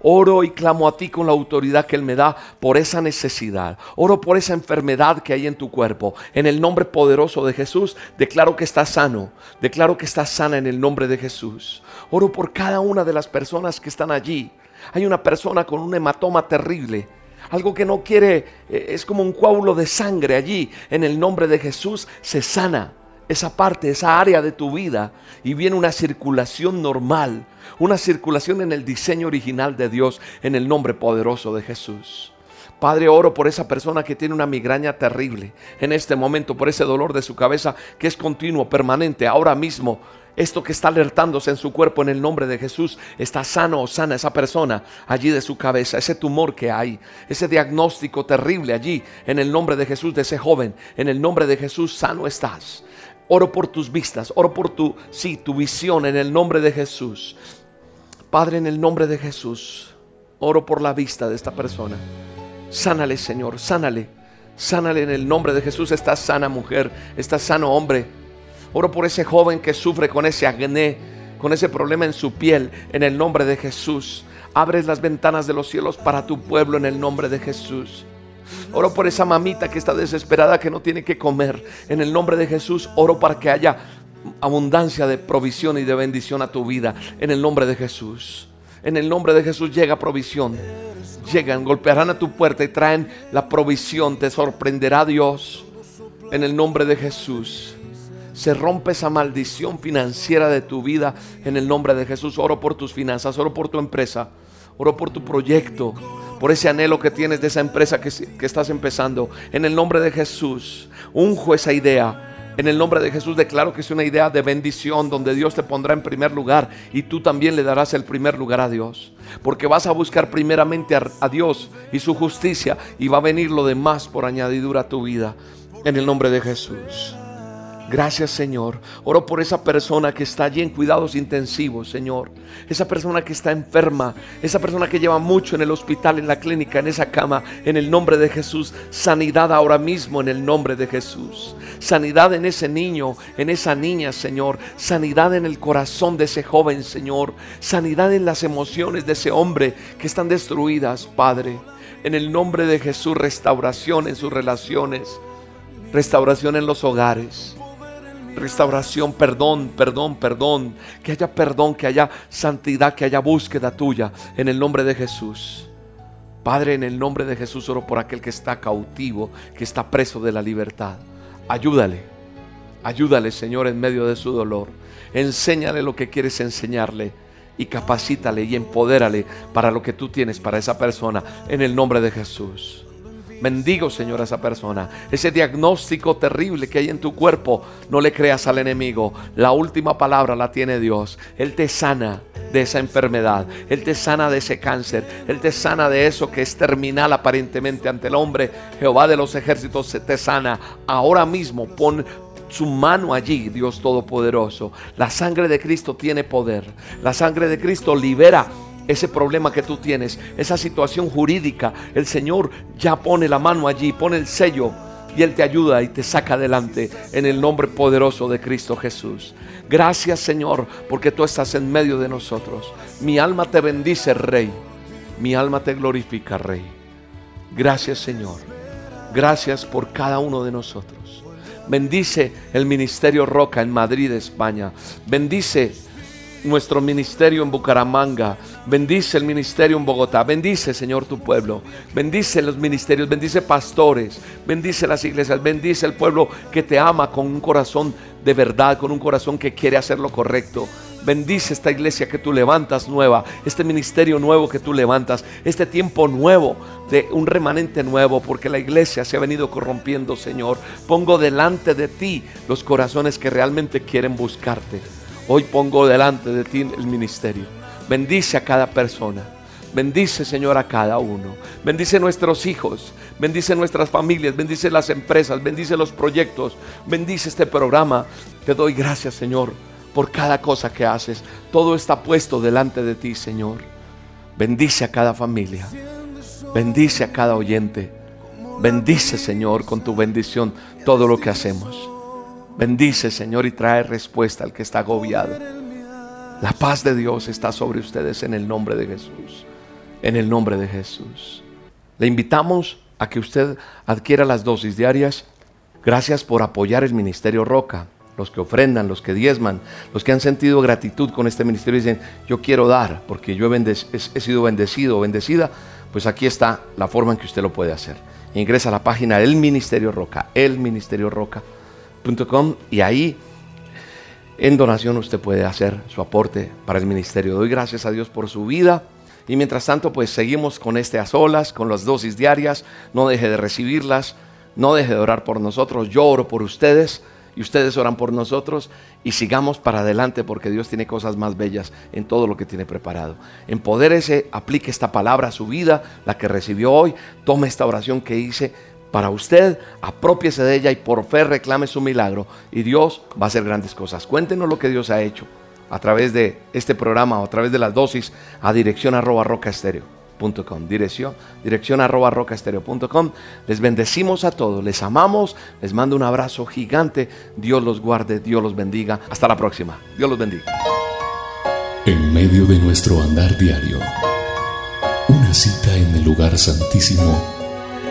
Oro y clamo a ti con la autoridad que Él me da por esa necesidad. Oro por esa enfermedad que hay en tu cuerpo. En el nombre poderoso de Jesús, declaro que estás sano. Declaro que estás sana en el nombre de Jesús. Oro por cada una de las personas que están allí. Hay una persona con un hematoma terrible algo que no quiere, eh, es como un coágulo de sangre allí. En el nombre de Jesús se sana esa parte, esa área de tu vida y viene una circulación normal, una circulación en el diseño original de Dios, en el nombre poderoso de Jesús. Padre, oro por esa persona que tiene una migraña terrible en este momento, por ese dolor de su cabeza que es continuo, permanente, ahora mismo esto que está alertándose en su cuerpo en el nombre de Jesús, está sano o sana esa persona allí de su cabeza, ese tumor que hay, ese diagnóstico terrible allí en el nombre de Jesús de ese joven, en el nombre de Jesús sano estás. Oro por tus vistas, oro por tu, sí, tu visión en el nombre de Jesús. Padre, en el nombre de Jesús, oro por la vista de esta persona. Sánale, Señor, sánale. Sánale en el nombre de Jesús. Estás sana mujer, estás sano hombre Oro por ese joven que sufre con ese acné, con ese problema en su piel, en el nombre de Jesús. Abres las ventanas de los cielos para tu pueblo en el nombre de Jesús. Oro por esa mamita que está desesperada, que no tiene que comer. En el nombre de Jesús, oro para que haya abundancia de provisión y de bendición a tu vida. En el nombre de Jesús. En el nombre de Jesús llega provisión. Llegan, golpearán a tu puerta y traen la provisión. Te sorprenderá Dios. En el nombre de Jesús se rompe esa maldición financiera de tu vida en el nombre de Jesús. Oro por tus finanzas, oro por tu empresa, oro por tu proyecto, por ese anhelo que tienes de esa empresa que, que estás empezando. En el nombre de Jesús, unjo esa idea. En el nombre de Jesús declaro que es una idea de bendición donde Dios te pondrá en primer lugar y tú también le darás el primer lugar a Dios. Porque vas a buscar primeramente a, a Dios y su justicia y va a venir lo demás por añadidura a tu vida. En el nombre de Jesús. Gracias Señor. Oro por esa persona que está allí en cuidados intensivos, Señor. Esa persona que está enferma. Esa persona que lleva mucho en el hospital, en la clínica, en esa cama. En el nombre de Jesús. Sanidad ahora mismo en el nombre de Jesús. Sanidad en ese niño, en esa niña, Señor. Sanidad en el corazón de ese joven, Señor. Sanidad en las emociones de ese hombre que están destruidas, Padre. En el nombre de Jesús, restauración en sus relaciones. Restauración en los hogares restauración, perdón, perdón, perdón. Que haya perdón, que haya santidad, que haya búsqueda tuya en el nombre de Jesús. Padre, en el nombre de Jesús oro por aquel que está cautivo, que está preso de la libertad. Ayúdale, ayúdale Señor en medio de su dolor. Enséñale lo que quieres enseñarle y capacítale y empodérale para lo que tú tienes para esa persona en el nombre de Jesús. Bendigo, Señor, a esa persona. Ese diagnóstico terrible que hay en tu cuerpo, no le creas al enemigo. La última palabra la tiene Dios. Él te sana de esa enfermedad. Él te sana de ese cáncer. Él te sana de eso que es terminal aparentemente ante el hombre. Jehová de los ejércitos se te sana. Ahora mismo pon su mano allí, Dios Todopoderoso. La sangre de Cristo tiene poder. La sangre de Cristo libera ese problema que tú tienes, esa situación jurídica, el Señor ya pone la mano allí, pone el sello y Él te ayuda y te saca adelante en el nombre poderoso de Cristo Jesús. Gracias Señor porque tú estás en medio de nosotros. Mi alma te bendice, Rey. Mi alma te glorifica, Rey. Gracias Señor. Gracias por cada uno de nosotros. Bendice el Ministerio Roca en Madrid, España. Bendice nuestro ministerio en Bucaramanga. Bendice el ministerio en Bogotá. Bendice, Señor, tu pueblo. Bendice los ministerios. Bendice pastores. Bendice las iglesias. Bendice el pueblo que te ama con un corazón de verdad, con un corazón que quiere hacer lo correcto. Bendice esta iglesia que tú levantas nueva, este ministerio nuevo que tú levantas, este tiempo nuevo de un remanente nuevo, porque la iglesia se ha venido corrompiendo, Señor. Pongo delante de ti los corazones que realmente quieren buscarte. Hoy pongo delante de ti el ministerio. Bendice a cada persona. Bendice, Señor, a cada uno. Bendice nuestros hijos. Bendice nuestras familias. Bendice las empresas. Bendice los proyectos. Bendice este programa. Te doy gracias, Señor por cada cosa que haces. Todo está puesto delante de ti, Señor. Bendice a cada familia. Bendice a cada oyente. Bendice, Señor, con tu bendición todo lo que hacemos. Bendice, Señor, y trae respuesta al que está agobiado. La paz de Dios está sobre ustedes en el nombre de Jesús. En el nombre de Jesús. Le invitamos a que usted adquiera las dosis diarias. Gracias por apoyar el Ministerio Roca los que ofrendan, los que diezman, los que han sentido gratitud con este ministerio dicen, yo quiero dar porque yo he, sido bendecido o bendecida, pues aquí está la forma en que usted lo puede hacer. Ingresa a la página del Ministerio Roca, y ahí en donación usted puede hacer su aporte para el ministerio. Doy gracias a Dios por su vida. Y mientras tanto, pues seguimos con este a solas, con las dosis diarias. No deje de recibirlas, no deje de orar por nosotros. Yo oro por ustedes y ustedes oran por nosotros y sigamos para adelante porque Dios tiene cosas más bellas en todo lo que tiene preparado. Empodérese, aplique esta palabra a su vida, la que recibió hoy, tome esta oración que hice para usted, apropiese de ella y por fe reclame su milagro y Dios va a hacer grandes cosas. Cuéntenos lo que Dios ha hecho a través de este programa o a través de las dosis a dirección arroba roca estéreo. Dirección, dirección arroba rocaestereo.com. Les bendecimos a todos, les amamos, les mando un abrazo gigante. Dios los guarde, Dios los bendiga. Hasta la próxima. Dios los bendiga. En medio de nuestro andar diario, una cita en el lugar santísimo